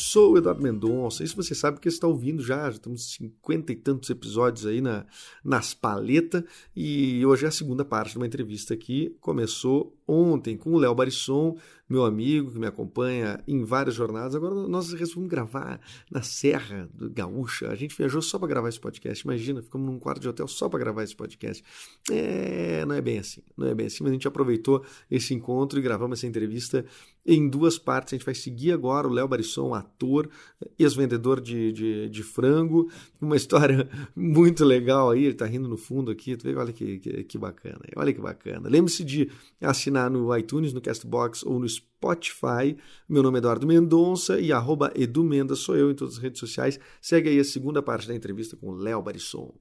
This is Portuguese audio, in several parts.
sou o Eduardo Mendonça. Isso você sabe que você está ouvindo já, já temos cinquenta e tantos episódios aí na, nas paletas e hoje é a segunda parte de uma entrevista que começou ontem com o Léo Barisson, meu amigo que me acompanha em várias jornadas. Agora nós resolvemos gravar na Serra do Gaúcha. A gente viajou só para gravar esse podcast. Imagina, ficamos num quarto de hotel só para gravar esse podcast. É, não é bem assim, não é bem assim, mas a gente aproveitou esse encontro e gravamos essa entrevista em duas partes. A gente vai seguir agora o Léo Barisson, ator, ex-vendedor de, de, de, frango. Uma história muito legal aí, ele está rindo no fundo aqui. Tu vê, olha que, que, que bacana, olha que bacana. Lembre-se de assinar no iTunes, no Castbox ou no Spotify. Meu nome é Eduardo Mendonça e arroba Edu sou eu em todas as redes sociais. Segue aí a segunda parte da entrevista com o Léo Barisson.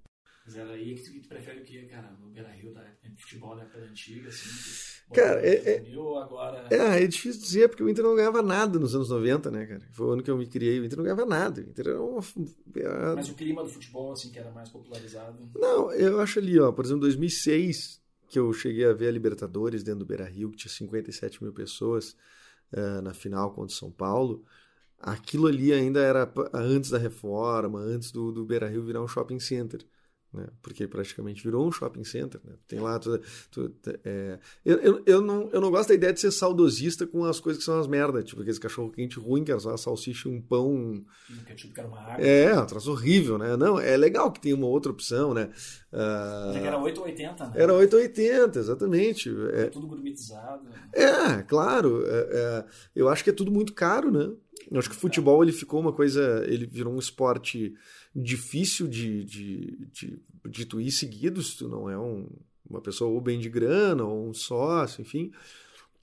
Mas era aí que tu, prefere o que, cara? O Beira Rio, da, futebol da época antiga, assim? Cara, é, é, agora... é, é difícil dizer, porque o Inter não ganhava nada nos anos 90, né, cara? Foi o ano que eu me criei, o Inter não ganhava nada. O Inter era uma... Mas o clima do futebol, assim, que era mais popularizado? Não, eu acho ali, ó, por exemplo, 2006, que eu cheguei a ver a Libertadores dentro do Beira Rio, que tinha 57 mil pessoas uh, na final contra o São Paulo. Aquilo ali ainda era antes da reforma, antes do, do Beira Rio virar um shopping center né? porque praticamente virou um shopping center. Né? Tem lá. Tu, tu, é... eu, eu, eu, não, eu não gosto da ideia de ser saudosista com as coisas que são as merdas, tipo aqueles cachorro quente ruim, que era só uma salsicha e um pão. que era uma água. É, um troço horrível, né? Não, é legal que tem uma outra opção, né? Uh... era 880, né? Era 880, exatamente. É... Tudo gourmetizado. É, claro. É, é... Eu acho que é tudo muito caro, né? Eu acho que o futebol ele ficou uma coisa. Ele virou um esporte difícil de, de, de, de tu ir seguido se tu não é um, uma pessoa ou bem de grana ou um sócio, enfim.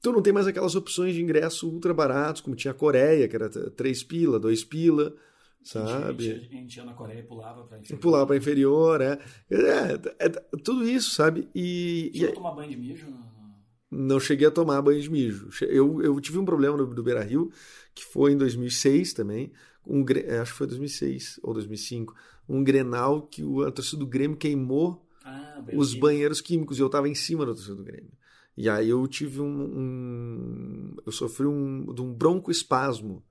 Tu não tem mais aquelas opções de ingresso ultra baratos, como tinha a Coreia, que era 3 pila, 2 pila, sabe? A gente, a gente ia na Coreia e pulava para inferior. Pulava para inferior, é. É, é. Tudo isso, sabe? E. Chegou e, tomar banho de mijo? Não cheguei a tomar banho de mijo. Eu, eu tive um problema no, do Beira Rio, que foi em 2006 também um, é, acho que foi 2006 ou 2005, um Grenal que o, a torcida do Grêmio queimou ah, os banheiros químicos e eu estava em cima da torcida do Grêmio. E aí eu tive um, um eu sofri um, de um broncoespasmo,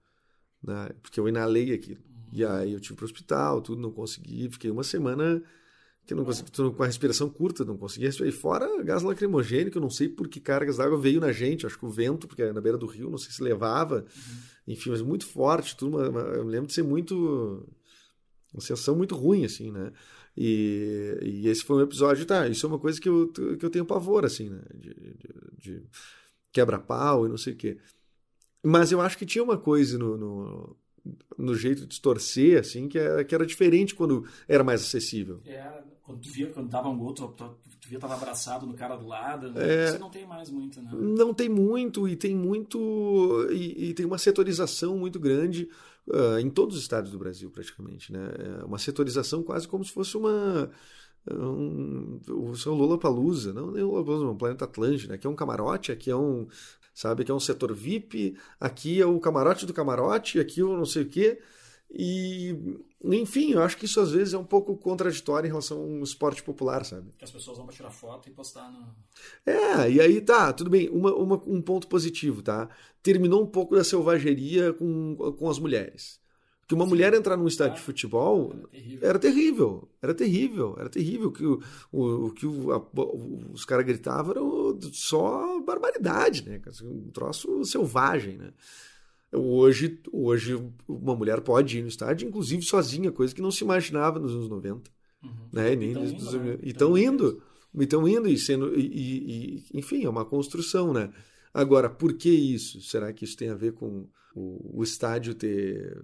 né, porque eu inalei aquilo. Uhum. E aí eu tive para o hospital, tudo, não consegui, fiquei uma semana que não consegui, com a respiração curta, não conseguia respirar. E fora gás lacrimogênio, que eu não sei por que cargas d'água veio na gente, acho que o vento, porque é na beira do rio, não sei se levava. Uhum. Enfim, mas muito forte, tudo. Uma, eu me lembro de ser muito. Uma sensação muito ruim, assim, né? E, e, esse foi um episódio, tá? Isso é uma coisa que eu, que eu tenho pavor, assim, né? De, de, de quebra-pau e não sei o quê. Mas eu acho que tinha uma coisa no, no no jeito de distorcer, assim, que era, que era diferente quando era mais acessível. É, quando tu via, quando dava um gol, tu, tu, tu via tava abraçado no cara do lado. Né? É, Você não tem mais muito, né? Não tem muito, e tem muito. E, e tem uma setorização muito grande uh, em todos os estados do Brasil, praticamente. Né? É uma setorização quase como se fosse uma. Um, o seu Lula Palusa, não nem o Lula Palusa, um planeta Atlântida, aqui é um camarote, aqui é um, sabe, aqui é um setor VIP, aqui é o camarote do camarote, aqui eu não sei o quê. E, enfim, eu acho que isso às vezes é um pouco contraditório em relação ao esporte popular, sabe? Que as pessoas vão para tirar foto e postar no. É, e aí tá, tudo bem. Uma, uma, um ponto positivo, tá? Terminou um pouco da selvageria com, com as mulheres. Que uma Sim. mulher entrar num estádio de futebol era terrível. Era terrível, era terrível. Que o, o, o que o, a, os caras gritavam era só barbaridade, né? Um troço selvagem, né? Hoje, hoje uma mulher pode ir no estádio, inclusive sozinha, coisa que não se imaginava nos anos 90. Uhum. Né? Nem então, nos, indo, né? E estão indo. Estão indo e sendo. E, e, enfim, é uma construção, né? Agora, por que isso? Será que isso tem a ver com o, o estádio ter,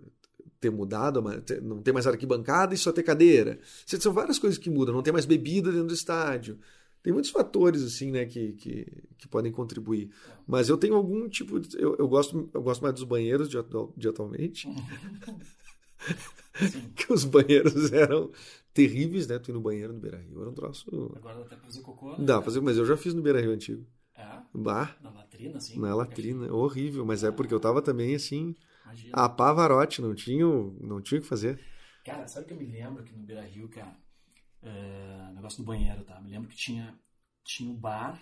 ter mudado, não ter mais arquibancada e só ter cadeira. São várias coisas que mudam, não tem mais bebida dentro do estádio. Tem muitos fatores assim, né, que, que, que podem contribuir. Mas eu tenho algum tipo de, eu, eu gosto eu gosto mais dos banheiros de, de atualmente. que os banheiros eram terríveis, né? Tu ir no banheiro no Beira Rio era um troço. Agora dá até pra fazer cocô, né? Dá fazer, mas eu já fiz no Beira Rio antigo. É? Bah. Na latrina, assim? Na latrina, horrível, mas é porque eu tava também assim. Imagina. A Pavarotti, não tinha, não tinha o que fazer. Cara, sabe o que eu me lembro que no Beira Rio, cara? É, negócio do banheiro, tá? Me lembro que tinha, tinha um bar,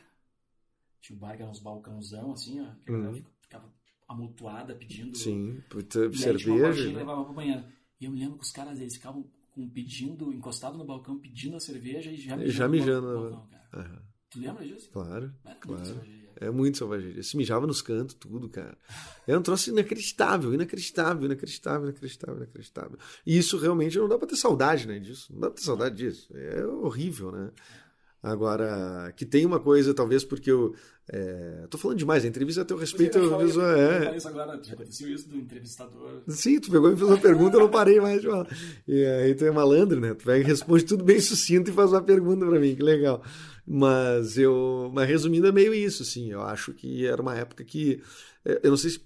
tinha um bar que era uns balcãozão, assim, ó, que Uhum. ficava amontoada pedindo Sim, e tinha uma cerveja. né? levava pro banheiro. E eu me lembro que os caras, eles ficavam com, pedindo, encostado no balcão, pedindo a cerveja e já E já mijando, balcão, né? balcão, cara. Aham, Tu lembra disso? claro, Era claro. É muito selvageria. Se mijava nos cantos, tudo, cara. É um troço inacreditável, inacreditável, inacreditável, inacreditável, inacreditável. E isso realmente não dá pra ter saudade, né, disso. Não dá pra ter saudade disso. É horrível, né? Agora, que tem uma coisa, talvez porque eu. É, tô falando demais, a entrevista a teu respeito. eu falei, eu é, isso agora, já aconteceu isso do entrevistador. Sim, tu pegou e fez uma pergunta, eu não parei mais de falar. E aí tu é malandro, né? Tu pega e responde tudo bem sucinto e faz uma pergunta pra mim, que legal. Mas eu. Mas resumindo, é meio isso, assim. Eu acho que era uma época que. eh, Eu não sei se.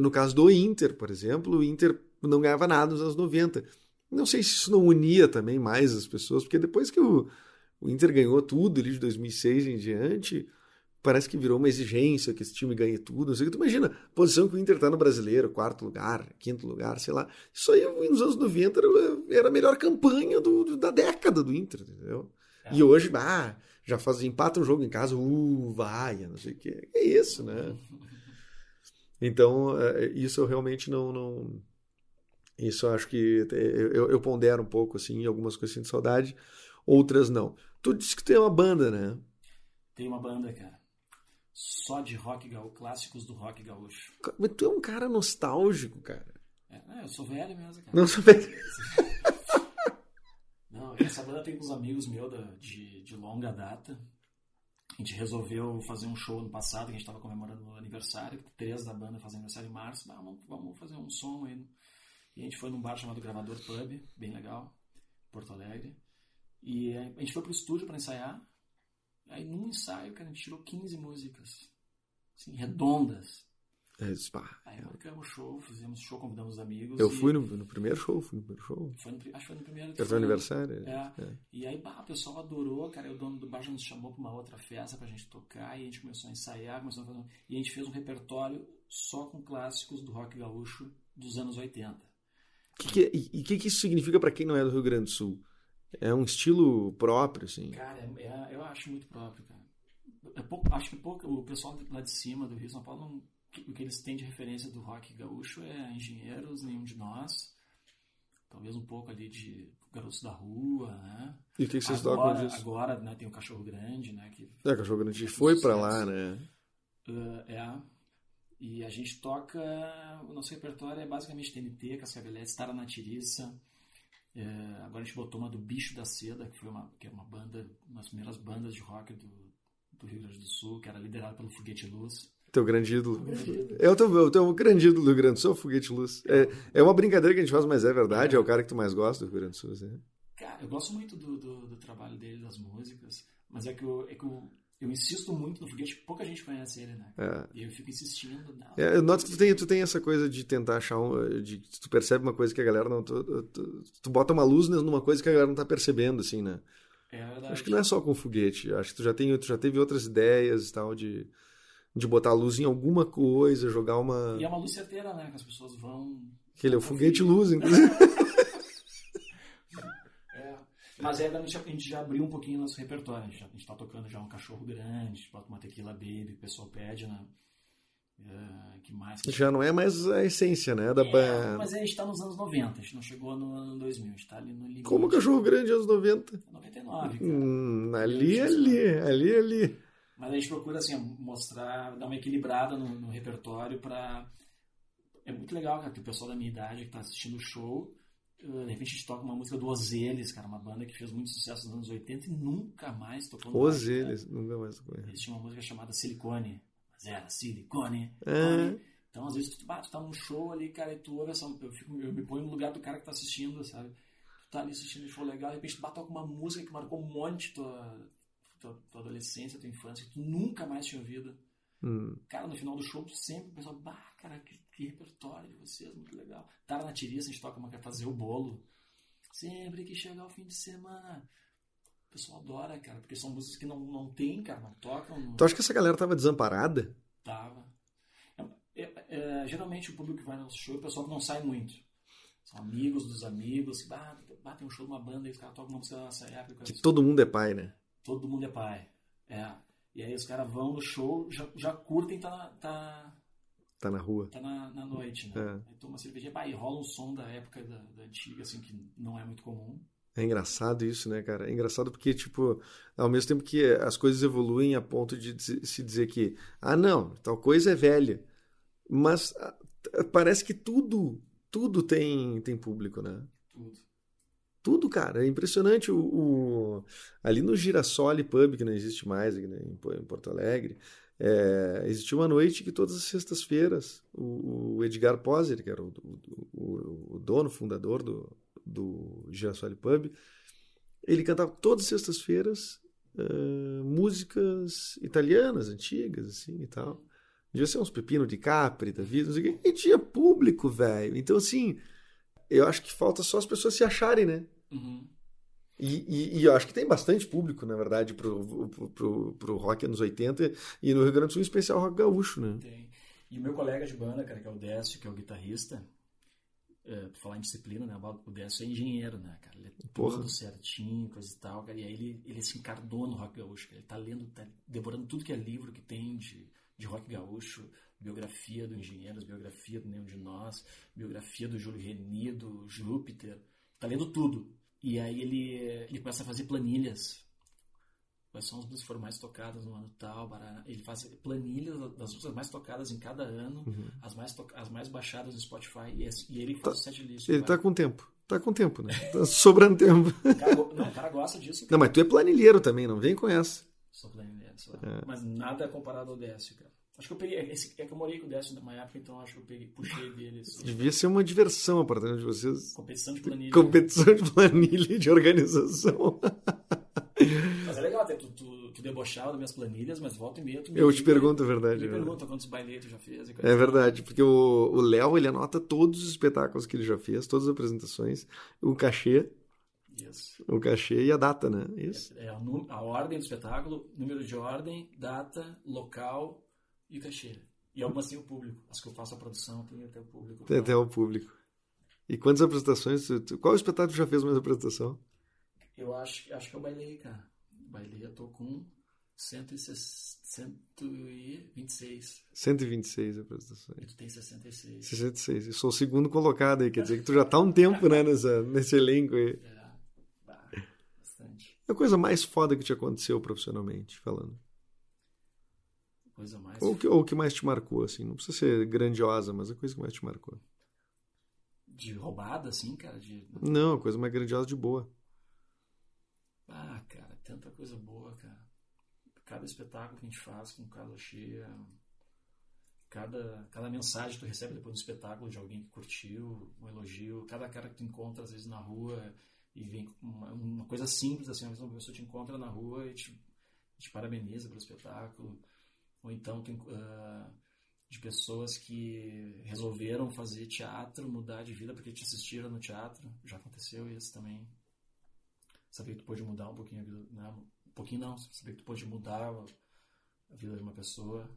No caso do Inter, por exemplo, o Inter não ganhava nada nos anos 90. Não sei se isso não unia também mais as pessoas, porque depois que o, o Inter ganhou tudo ali de 2006 em diante, parece que virou uma exigência que esse time ganhe tudo. Não sei o que. Tu imagina posição que o Inter tá no brasileiro, quarto lugar, quinto lugar, sei lá. Isso aí nos anos 90 era, a melhor campanha do, do- da década do Inter, entendeu? É. E hoje, ah, já faz, empata um jogo em casa, uh, vai, não sei o que. É isso, né? Então, é, isso eu realmente não. não isso eu acho que é, eu, eu pondero um pouco, assim, algumas coisas sinto saudade, outras não. Tu disse que tem uma banda, né? Tem uma banda, cara, só de rock gaúcho, clássicos do rock gaúcho. Mas tu é um cara nostálgico, cara. É, é, eu sou velho mesmo, cara. Não sabia. Não, essa banda tem uns amigos meus da- de, de longa data. A gente resolveu fazer um show no passado, que a gente estava comemorando o aniversário. Três da banda fazendo aniversário em março. Ah, vamos, vamos fazer um som aí. E a gente foi num bar chamado Gravador Pub, bem legal, Porto Alegre. E eh, a gente foi pro estúdio para ensaiar. Aí num ensaio, cara, a gente tirou 15 músicas. Assim, redondas. É, pá. Aí marcamos show, fizemos show, convidamos os amigos. Eu e- fui no, no primeiro show, fui no primeiro show. Foi no, acho que foi no primeiro. Era teu aniversário? É. É. E aí, bah, o pessoal adorou, cara. O dono do bar já nos chamou pra uma outra festa pra gente tocar. E a gente começou a ensaiar, começou a fazer... um- E a gente fez um repertório só com clássicos do rock gaúcho dos anos 80. Que que é- e o que, que isso significa pra quem não é do Rio Grande do Sul? É um estilo próprio, assim. Cara, é- é- eu acho muito próprio, cara. É pouco, acho que pouco, o pessoal lá de cima do Rio São Paulo, não- o que eles têm de referência do rock gaúcho é engenheiros, nenhum de nós. Talvez um pouco ali de garotos da rua, né? E o que, que vocês tocam agora, disso? agora né, tem o Cachorro Grande, né? Que É, Cachorro Grande foi pra lá, né? Uh, é. E a gente toca. O nosso repertório é basicamente TNT, Cascavelete, Tara na Tiriça. É, agora a gente botou uma do Bicho da Seda, que foi uma, que é uma banda, uma das primeiras bandas de rock do, do Rio Grande do Sul, que era liderada pelo Foguete Luz. Teu grande ídolo. É o teu, o teu grande ídolo do Rio Grande do Sul, o Foguete Luz. É, é uma brincadeira que a gente faz, mas é verdade. É o cara que tu mais gosta do Rio Grande do Sul, assim. Cara, eu gosto muito do, do, do trabalho dele, das músicas, mas é que, eu, é que eu, eu insisto muito no Foguete, pouca gente conhece ele, né? É. E eu fico insistindo. Não, É, eu noto que tu tem, tu tem essa coisa de tentar achar um. De, tu percebe uma coisa que a galera não. Tu, tu, tu bota uma luz numa coisa que a galera não tá percebendo, assim, né? é verdade. Acho que não é só com foguete. Acho que tu já, tem, tu já teve outras ideias e tal de, de botar a luz em alguma coisa, jogar uma. E é uma luz certeira, né? Que as pessoas vão. Aquele é o foguete luz, inclusive. É. Mas aí a gente, a gente já abriu um pouquinho nosso repertório. A gente, já, a gente tá tocando já um cachorro grande, bota uma tequila baby, o pessoal pede, né? É, que mais? que- já não é mais a essência, né? Da É, banda. mas a gente tá nos anos 90, a gente não chegou no ano 2000, a gente tá ali no limite. Como cachorro grande anos 90. 99, cara. Hum, ali, ali, ali, ali. Mas a gente procura, assim, mostrar, dar uma equilibrada no, no repertório pra... É muito legal, cara, que o pessoal da minha idade que tá assistindo o show, de repente a gente toca uma música do Ozeles, cara, uma banda que fez muito sucesso nos anos 80 e nunca mais tocou no rádio, né? nunca mais conheço. Eles tinham uma música chamada Silicone. Mas era Silicone. É. Então, às vezes, tu, bah, tu tá num show ali, cara, e tu ouve essa. Eu, fico, eu me ponho no lugar do cara que tá assistindo, sabe? Tu tá ali assistindo um show legal, de repente tu com uma música que marcou um monte tua, tua, tua adolescência, tua infância, que tu nunca mais tinha ouvido. Hum. Cara, no final do show, sempre o pessoal, bah, cara, que, que repertório de vocês, muito legal. Tara na Tiriça, a gente toca uma quer fazer o bolo. Sempre que chegar o fim de semana. O pessoal adora, cara, porque são músicas que não, não tem, cara, não tocam. Não... Tu acha que essa galera tava desamparada? Tava. É, é, é, geralmente o público que vai no show é o pessoal não sai muito. São amigos dos amigos, que ah, um show de uma banda e os caras tocam uma música da nossa época. Que todo mundo é pai, né? Todo mundo é pai. É. E aí os caras vão no show, já, já curtem, tá tá, tá na rua. Tá na, na noite, né? É. Toma bah, e rola um som da época da, da antiga, assim, que não é muito comum. É engraçado isso, né, cara? É engraçado porque, tipo, ao mesmo tempo que as coisas evoluem a ponto de se dizer que, ah, não, tal coisa é velha. Mas ah, parece que tudo, tudo tem, tem público, né? Tudo. Tudo, cara. É impressionante. O, o ali no Girassoli Pub, que não existe mais aqui, né, em Porto Alegre, é, existia uma noite que todas as sextas-feiras o, o, Edgar Poser, que era o, o, o dono, fundador do, do Girassoli Pub, ele cantava todas as sextas-feiras uh, músicas italianas, antigas, assim e tal. Devia ser uns pepino de capri da vida, não sei o quê. E tinha público, velho. Então, assim, eu acho que falta só as pessoas se acharem, né? Uhum. E, e, e, eu acho que tem bastante público, na verdade, pro, pro, pro, pro rock anos 80 e no Rio Grande do Sul, em especial rock gaúcho, né? Tem. E o meu colega de banda, cara, que é o Décio, que é o guitarrista, é, falar em disciplina, né? O Décio é engenheiro, né, cara? Ele é Porra. todo certinho, coisa e tal, cara. E aí ele, ele se encarnou no rock gaúcho, cara. Ele tá lendo, tá devorando tudo que é livro que tem de, de rock gaúcho, biografia do Engenheiros, biografia do Nenhum de Nós, biografia do Júlio Reni, do Júpiter. Tá lendo tudo. E aí ele, ele começa a fazer planilhas. Quais são as músicas que foram mais tocadas no ano tal? Ele faz planilhas das músicas mais tocadas em cada ano, uhum. as, mais as mais baixadas no Spotify, e, e ele faz tá, o set list. Ele tá com tempo. Tá com tempo, né? Tá sobrando tempo. Cara, não, o cara gosta disso. Cara. Não, mas tu é planilheiro também, não vem com essa. Sou planilheiro, sou. É. Mas nada é comparado ao DS, cara. Acho que eu peguei. Esse, é que eu morei com o Décio numa época, então acho que eu peguei, puxei dele. Assim. Devia ser uma diversão a partir de vocês. Competição de planilha. Competição de planilha de organização. Mas é legal até tu, tu, tu debochava das minhas planilhas, mas volta e meia tu me Eu te pergunto, é verdade. Me é pergunta quantos bailes tu já fez. É verdade, porque o Léo ele anota todos os espetáculos que ele já fez, todas as apresentações, o cachê. Isso. O cachê e a data, né? Isso. É, é a, a ordem do espetáculo, número de ordem, data, local, e o cachê. E algumas têm o público. As que eu faço a produção tem até o público. Tem até o público. E quantas apresentações? Qual espetáculo já fez mais apresentação? Eu acho, acho que eu bailei, cara. Bailei, eu tô com 126. 126 apresentações. E tu tem 66. 66. Eu sou o segundo colocado aí, quer dizer que tu já tá um tempo, né, nessa, nesse elenco aí. É, bastante. É a coisa mais foda que te aconteceu profissionalmente, falando coisa mais. Ou que, ou que mais te marcou, assim. Não precisa ser grandiosa, mas a coisa que mais te marcou. De roubada, assim, cara? De... Não, a coisa mais grandiosa de boa. Ah, cara, tanta coisa boa, cara. Cada espetáculo que a gente faz com casa cheia. Cada, cada mensagem que tu recebe depois do espetáculo de alguém que curtiu, um elogio, cada cara que tu encontra às vezes na rua e vem uma, uma coisa simples assim, às vezes uma pessoa te encontra na rua e te, te parabeniza pelo espetáculo ou então tem, uh, de pessoas que resolveram fazer teatro, mudar de vida porque te assistiram no teatro. Já aconteceu isso também. Saber que tu pode mudar um pouquinho a vida, né? um pouquinho não, saber que tu pode mudar a vida de uma pessoa.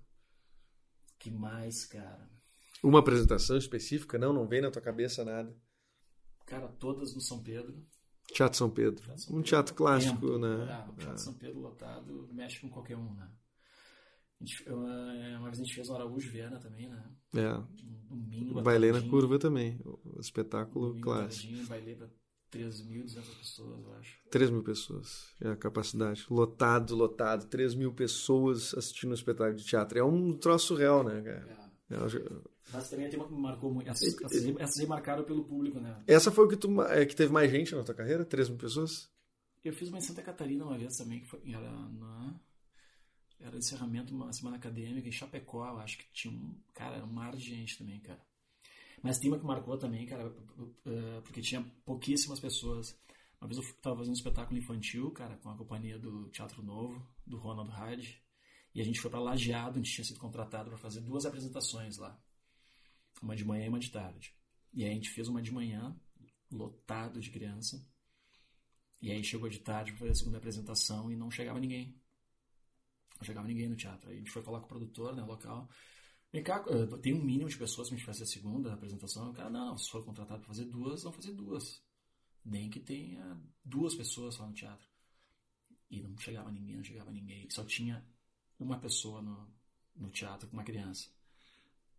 Que mais, cara? Uma apresentação específica? Não, não vem na tua cabeça nada. Cara, todas no São Pedro. Teatro São Pedro. Teatro São Pedro. Um teatro clássico, Tempo. né? Ah, o Teatro é. São Pedro lotado mexe com qualquer um, né? Uma vez a gente fez o Araújo Viana também, né? É. Um domingo. Bailei na curva também. O espetáculo domingo, clássico. Bailei para 3.200 pessoas, eu acho. 3 mil pessoas. É a capacidade. Lotado, lotado. 3 mil pessoas assistindo um espetáculo de teatro. É um troço real, né, cara? É. É, mas também tem uma que me marcou muito. Essas, essas, essas aí marcaram pelo público, né? Essa foi o que tu é, que teve mais gente na tua carreira? 3 mil pessoas? Eu fiz uma em Santa Catarina uma vez também, que foi, era na era encerramento uma semana acadêmica em Chapecó, acho que tinha um. Cara, era um mar de gente também, cara. Mas tem uma que marcou também, cara, eh, porque tinha pouquíssimas pessoas. Uma vez eu estava fazendo um espetáculo infantil, cara, com a companhia do Teatro Novo, do Ronald Hyde, e a gente foi para Lajeado, a gente tinha sido contratado para fazer duas apresentações lá. Uma de manhã e uma de tarde. E aí a gente fez uma de manhã, lotado de criança. E aí chegou de tarde para fazer a segunda apresentação e não chegava ninguém. Não chegava ninguém no teatro. Aí a gente foi falar com o produtor, né, local. Vem cá, eh, tem um mínimo de pessoas para a gente fazer a segunda apresentação. O cara, não, se for contratado para fazer duas, vão fazer duas. Nem que tenha duas pessoas lá no teatro. E não chegava ninguém, não chegava ninguém. Só tinha uma pessoa no, no teatro com uma criança.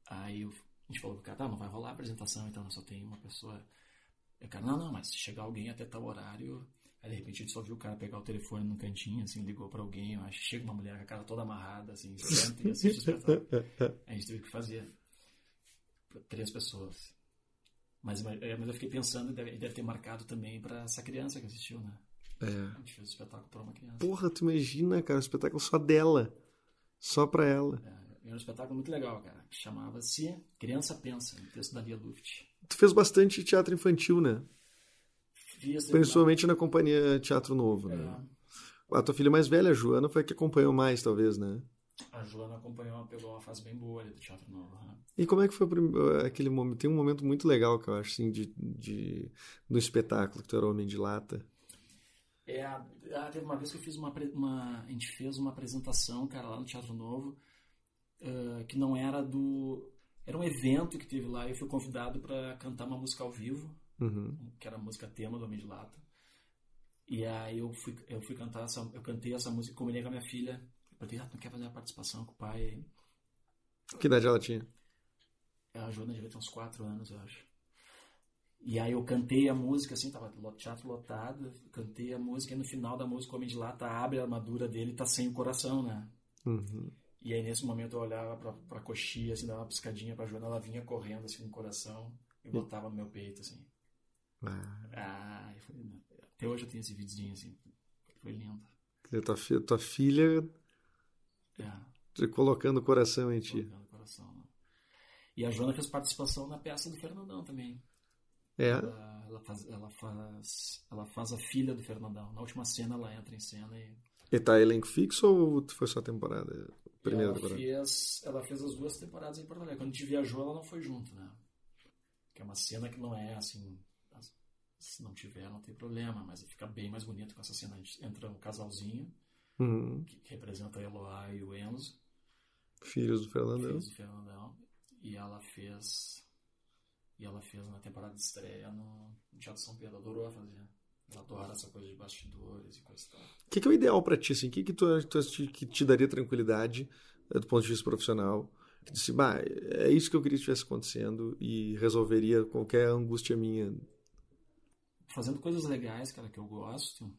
Aí eu, a gente falou pro cara, tá, não vai rolar a apresentação, então só tem uma pessoa. E o cara, não, não, mas se chegar alguém até tal horário, Aí de repente a gente só viu o cara pegar o telefone no cantinho, assim, ligou pra alguém, eu acho chega uma mulher com a cara toda amarrada, assim, senta e assiste o espetáculo. A gente teve que fazer três pessoas. Mas, mas eu fiquei pensando, deve, deve ter marcado também pra essa criança que assistiu, né? É. A gente fez o espetáculo pra uma criança. Porra, tu imagina, cara, um espetáculo só dela. Só pra ela. É, era um espetáculo muito legal, cara. que Chamava-se Criança Pensa, um texto da Lia Luft. Tu fez bastante teatro infantil, né? Principalmente na companhia Teatro Novo, né? É. A tua filha mais velha, a Joana, foi a que acompanhou mais, talvez, né? A Joana acompanhou, pegou uma fase bem boa ali do Teatro Novo. né? E como é que foi aquele momento? Tem um momento muito legal que eu acho, assim, de, de, no espetáculo, que tu era homem de lata. É, ah, teve uma vez que eu fiz uma, uma. A gente fez uma apresentação, cara, lá no Teatro Novo, ah, que não era do. Era um evento que teve lá e eu fui convidado para cantar uma música ao vivo, Uhum. que era a música tema do Homem de Lata. E aí eu fui, eu fui cantar essa. Eu cantei essa música, combinei com a minha filha. Eu falei, ah, tu não quer fazer uma participação com o pai? Que idade ela tinha? A Joana devia ter uns 4 anos, eu acho. E aí eu cantei a música, assim, tava teatro lotado, cantei a música e no final da música o Homem de Lata abre a armadura dele e tá sem o coração, né? Uhum. E aí nesse momento eu olhava pra, pra coxinha, assim, dava uma piscadinha pra Joana, ela vinha correndo assim no coração e botava no meu peito, assim. Ah, Ah, eu falei, "Não." até hoje eu tenho esse videozinho, assim. Foi lindo. quer dizer, tua, fi- tua filha É, colocando o coração em ti. colocando o coração. né? E a Joana fez participação na peça do Fernandão também. É? Ela, ela faz, ela, faz, ela faz a filha do Fernandão. Na última cena ela entra em cena e. E tá elenco fixo ou foi só temporada? Primeira ela temporada? fez, ela fez as duas temporadas em Porto Alegre. Quando a gente viajou, ela não foi junto, né? Que é uma cena que não é assim. Se não tiver, não tem problema, mas fica bem mais bonito com essa cena. Entra um casalzinho, Uhum. que representa a Eloá e o Enzo, Filhos do Fernandão. filhos do Fernandão, e ela fez. E ela fez na temporada de estreia no, no Teatro São Pedro. Adorou fazer. Ela adora essa coisa de bastidores e coisa e tal. O que, que é o ideal pra ti? Assim? O que, que, tu, tu, que te daria tranquilidade eh, do ponto de vista profissional? Que disse, bah, é isso que eu queria que estivesse acontecendo e resolveria qualquer angústia minha. Fazendo coisas legais, cara, que eu gosto,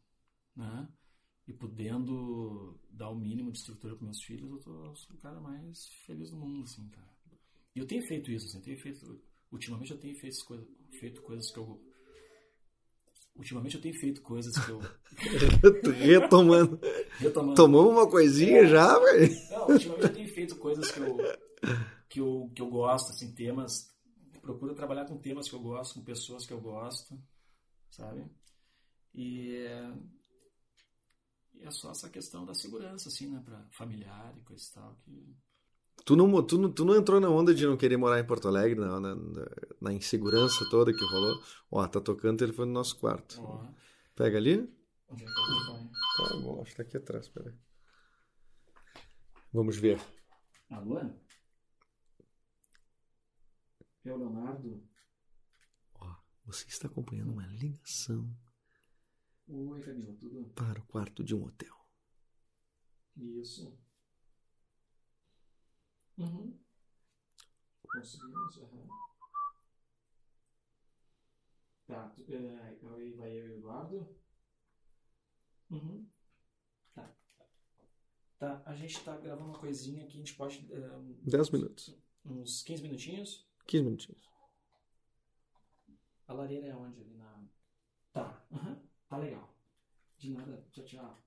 né? E podendo dar o mínimo de estrutura para meus filhos, eu tô, sou o cara mais feliz do mundo, assim, cara. E eu tenho feito isso, assim, tenho feito. Ultimamente eu tenho feito, coisa, feito coisas que eu. Ultimamente eu tenho feito coisas que eu. Retomando. Retomando. Tomou uma coisinha já, velho? Não, ultimamente eu tenho feito coisas que eu, que eu, que eu gosto, assim, temas. Procuro trabalhar com temas que eu gosto, com pessoas que eu gosto, sabe? E é, e é só essa questão da segurança, assim, né, pra familiar e coisa e tal, que... Tu não, tu, não, tu não entrou na onda de não querer morar em Porto Alegre, na, na, na insegurança toda que rolou? Ó, tá tocando o telefone no nosso quarto. Pega ali? onde é que hein? Tá bom, acho que tá aqui atrás, peraí. Vamos ver. Alô? É o Leonardo? Você está acompanhando uma ligação Oi, Camila, tudo? para o quarto de um hotel. Isso. Uhum. Conseguimos, aham. Tá, aí vai eu e o Eduardo. Uhum. Tá. Tá, a gente tá gravando uma coisinha aqui, a gente pode. é, 10 minutos. Uns 15 minutinhos. 15 minutinhos. A lareira é onde? Ali na. Tá, aham. Tá legal. De nada, tchau, tchau.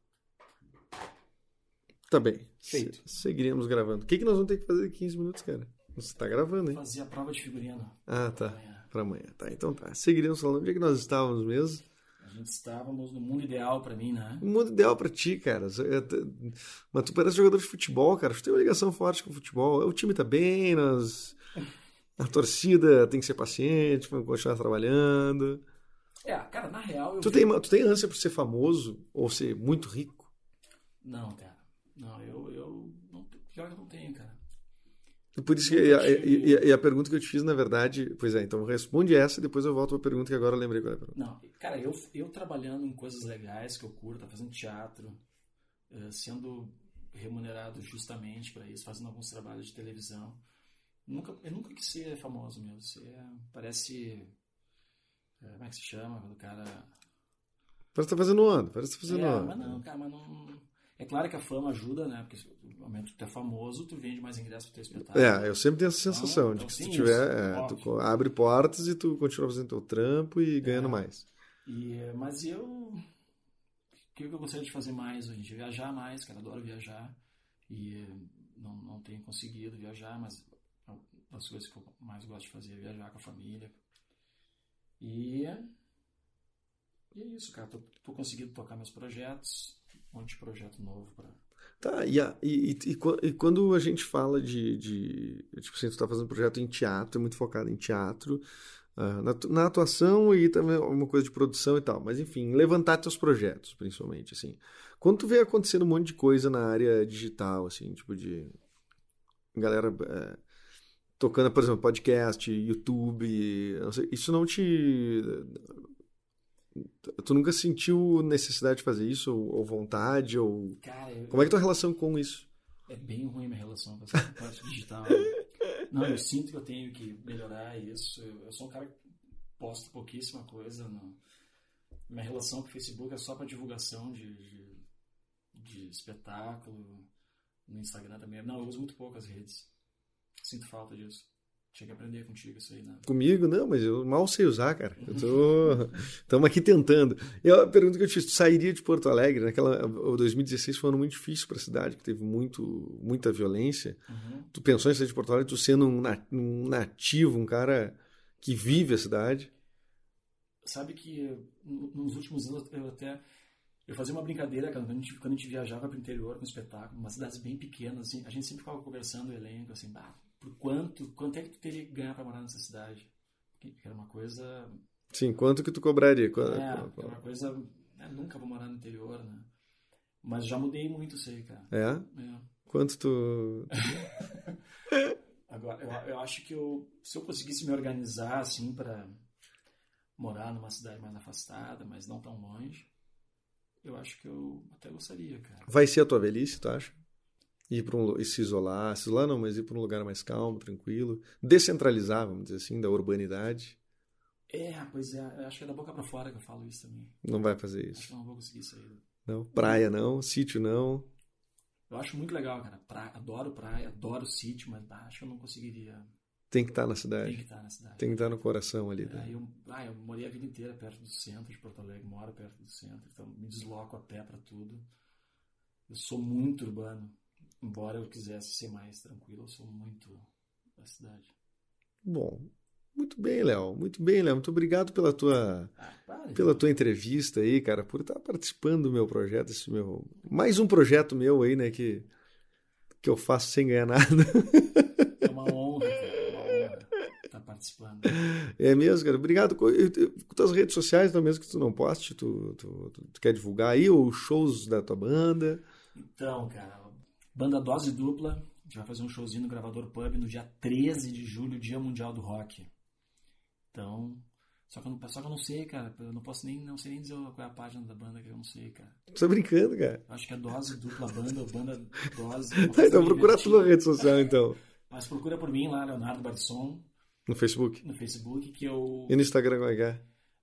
Tá bem. Feito. Se- seguiríamos gravando. O que, que nós vamos ter que fazer em 15 minutos, cara? Você tá gravando, hein? Fazer a prova de figurino. Ah, tá. amanhã. Pra amanhã. Tá, então tá. Seguiríamos falando. Onde é que nós estávamos mesmo? A gente estávamos no mundo ideal pra mim, né? O mundo ideal pra ti, cara. É, Mas tu parece jogador de futebol, cara. Tu tem uma ligação forte com o futebol. O time tá bem, nós... a torcida tem que ser paciente, continuar trabalhando. É, cara, na real eu Tu vi- tem, tu tem ânsia por ser famoso ou ser muito rico? Não, cara. Não, eu, eu não, pior que eu não tenho, cara. E por isso que e a, e- e- e a pergunta que eu te fiz, na verdade, pois é, então responde essa e depois eu volto pra pergunta que agora eu lembrei qual é a pergunta. Não, cara, eu, eu trabalhando em coisas legais que eu curto, fazendo teatro, eh, sendo remunerado justamente pra isso, fazendo alguns trabalhos de televisão. Nunca, eu nunca quis ser famoso mesmo. Ser, parece. eh, Como é que se chama? Quando o cara. Parece que tá fazendo onda, parece que tá fazendo É, onda. mas não, cara, mas não. É claro que a fama ajuda, né? Porque no momento que tu é famoso, tu vende mais ingressos pro teu espetáculo. É, eu sempre tenho essa sensação Então, de que se tu tiver, isso, é, tu abre portas e tu continua fazendo teu trampo e ganhando É. mais. E, mas eu. O que eu gostaria de fazer mais hoje em dia? Viajar mais, cara. Adoro viajar. E eh, não, não tenho conseguido viajar, mas das coisas que eu mais gosto de fazer viajar com a família. E. E é isso, cara. Tô, tô conseguindo tocar meus projetos. Um monte de projeto novo pra. Tá, e, a- e, e- e qua- quando a gente fala de, de. Tipo assim, tu tá fazendo projeto em teatro, é muito focado em teatro, ah, na, na atuação e também uma coisa de produção e tal. Mas enfim, levantar teus projetos, principalmente, assim. Quando tu vê acontecendo um monte de coisa na área digital, assim, tipo de. Galera. eh, tocando, por exemplo, podcast, YouTube, não sei, isso não te. Tu nunca sentiu necessidade de fazer isso, ou, vontade, ou. Cara, eu, Como é que é tua relação com isso? É bem ruim minha relação com essa parte digital. né? Não, eu sinto que eu tenho que melhorar isso. Eu, sou um cara que posta pouquíssima coisa. No... Minha relação com o Facebook é só para divulgação de, de, de espetáculo. No Instagram também. Não, eu uso muito pouco as redes. Sinto falta disso. Tinha que aprender contigo isso aí, né? Comigo, não, mas eu mal sei usar, cara. Eu tô. Estamos aqui tentando. E a pergunta que eu te fiz: tu sairia de Porto Alegre? Naquela. O 2016 foi um ano muito difícil para a cidade, que teve muito, muita violência. Uhum. Tu pensou em sair de Porto Alegre, tu sendo um na- nativo, um cara que vive a cidade. Sabe que no- nos últimos anos eu até eu fazia uma brincadeira quando a gente, quando a gente viajava para o interior com espetáculo, umas cidades bem pequenas, assim, a gente sempre ficava conversando o elenco assim, bah, por quanto, quanto é que tu teria que ganhar para morar nessa cidade? Que que era uma coisa, Sim, quanto que tu cobraria? É, qua- era uma coisa, né, nunca vou morar no interior, né? Mas já mudei muito isso aí, cara. É? É. Quanto tu. Agora, eu, eu acho que eu, se eu conseguisse me organizar assim para morar numa cidade mais afastada, mas não tão longe, eu acho que eu até gostaria, cara. Vai ser a tua velhice, tu acha? Ir para um, e se isolar, se isolar não, mas ir para um lugar mais calmo, tranquilo, descentralizar, vamos dizer assim, da urbanidade. É, pois é, acho que é da boca pra fora que eu falo isso também. Não vai fazer Acho isso. que eu não vou conseguir isso aí. Não, praia não, sítio não. Eu acho muito legal, cara. Praia, adoro praia, adoro sítio, mas acho que eu não conseguiria. Tem que estar na Tem que cidade. estar na cidade. Tem que estar no coração ali. É, né? eu, ah, eu morei a vida inteira perto do centro de Porto Alegre, moro perto do centro, então me desloco a pé pra tudo. Eu sou muito urbano, embora eu quisesse ser mais tranquilo, eu sou muito da cidade. Bom, muito bem, Léo. Muito bem, Léo. Muito obrigado pela tua, Ah, para, pela tua entrevista aí, cara, por estar participando do meu projeto, esse meu mais um projeto meu aí, né, que que eu faço sem ganhar nada. É uma honra, cara, participando. É mesmo, cara. Obrigado. Com tuas redes sociais, então mesmo que tu não poste, tu, tu, tu- tu quer divulgar aí ou shows da tua banda? Então, cara, banda Dose Dupla, a gente vai fazer um showzinho no Gravador Pub no dia 13 de julho, Dia Mundial do Rock. Então, só que eu não, só que eu não sei, cara, eu não posso nem, não sei nem dizer qual é a página da banda que eu não sei, cara. Tu tá brincando, cara. Acho que é Dose Dupla Banda, ou Banda Dose. Tá, então procura tu na invertida. rede social, então. Mas procura por mim lá, Leonardo Barisson, No Facebook. no Facebook, que eu... E no Instagram, como é que é?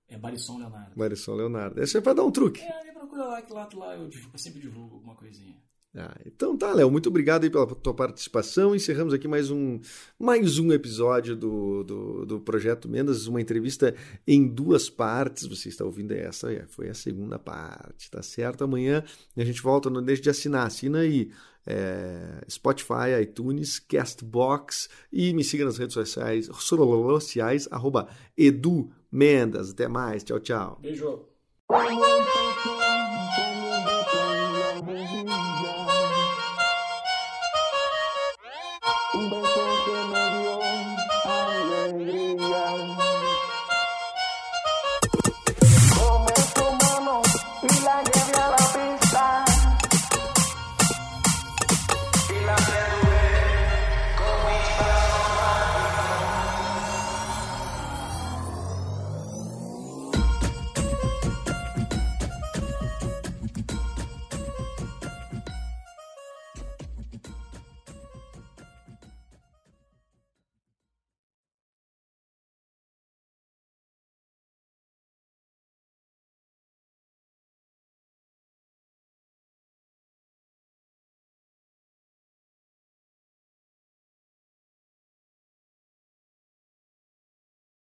É Barisson Leonardo. Marisol Leonardo. Esse é pra dar um truque. É, aí procura lá, que lá, lá eu, divulgo- eu sempre divulgo alguma coisinha. Ah, então tá, Léo, muito obrigado aí pela tua participação. Encerramos aqui mais um, mais um episódio do, do, do Projeto Mendas, uma entrevista em duas partes. Você está ouvindo essa, é, foi a segunda parte, tá certo? Amanhã a gente volta, não deixe de assinar, assina aí. É, Spotify, iTunes, Castbox e me siga nas redes sociais, sociais arroba Edu Mendas. Até mais, tchau, tchau. Beijo. Останови